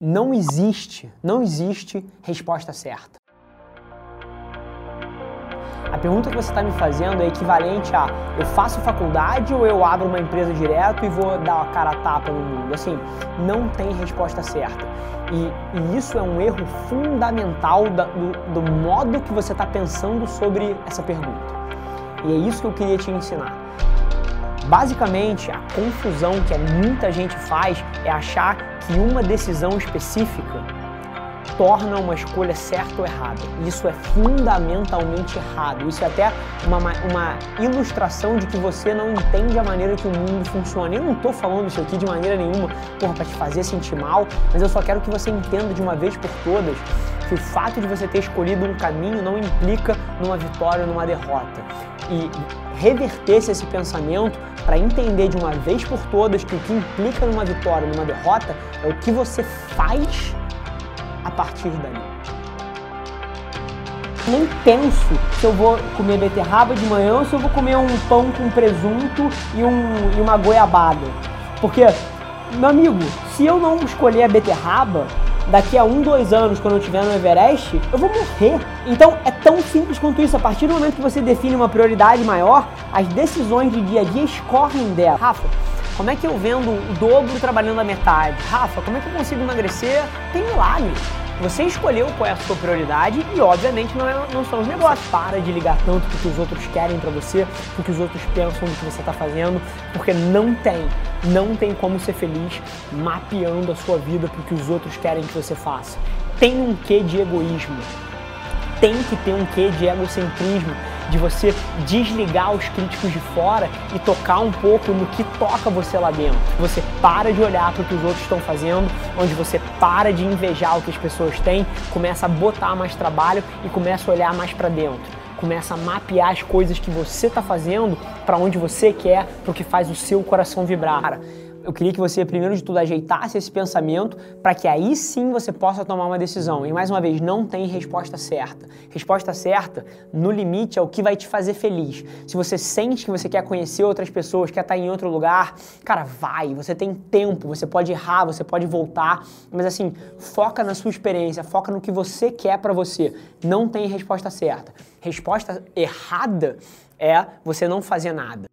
Não existe, não existe resposta certa. A pergunta que você está me fazendo é equivalente a eu faço faculdade ou eu abro uma empresa direto e vou dar a cara a tapa no mundo? Assim, não tem resposta certa. E, e isso é um erro fundamental da, do, do modo que você está pensando sobre essa pergunta. E é isso que eu queria te ensinar. Basicamente, a confusão que muita gente faz é achar que uma decisão específica torna uma escolha certa ou errada. Isso é fundamentalmente errado. Isso é até uma, uma ilustração de que você não entende a maneira que o mundo funciona. Eu não estou falando isso aqui de maneira nenhuma para te fazer sentir mal, mas eu só quero que você entenda de uma vez por todas que o fato de você ter escolhido um caminho não implica numa vitória ou numa derrota. E reverter-se esse pensamento para entender de uma vez por todas que o que implica numa vitória numa derrota é o que você faz a partir dali. Nem penso se eu vou comer beterraba de manhã ou se eu vou comer um pão com presunto e, um, e uma goiabada. Porque, meu amigo, se eu não escolher a beterraba, daqui a um, dois anos, quando eu estiver no Everest, eu vou morrer. Então é tão simples quanto isso. A partir do momento que você define uma prioridade maior, as decisões de dia a dia escorrem dela. Rafa, como é que eu vendo o dobro trabalhando a metade? Rafa, como é que eu consigo emagrecer? Tem milagre. Você escolheu qual é a sua prioridade e, obviamente, não, é, não são os negócios. Para de ligar tanto pro que os outros querem para você, pro que os outros pensam do que você está fazendo, porque não tem, não tem como ser feliz mapeando a sua vida pro que os outros querem que você faça. Tem um quê de egoísmo, tem que ter um quê de egocentrismo de você desligar os críticos de fora e tocar um pouco no que toca você lá dentro. Você para de olhar para o que os outros estão fazendo, onde você para de invejar o que as pessoas têm, começa a botar mais trabalho e começa a olhar mais para dentro. Começa a mapear as coisas que você está fazendo para onde você quer, para o que faz o seu coração vibrar eu queria que você, primeiro de tudo, ajeitasse esse pensamento para que aí sim você possa tomar uma decisão. E mais uma vez, não tem resposta certa. Resposta certa, no limite, é o que vai te fazer feliz. Se você sente que você quer conhecer outras pessoas, quer estar em outro lugar, cara, vai. Você tem tempo, você pode errar, você pode voltar, mas assim, foca na sua experiência, foca no que você quer para você. Não tem resposta certa. Resposta errada é você não fazer nada.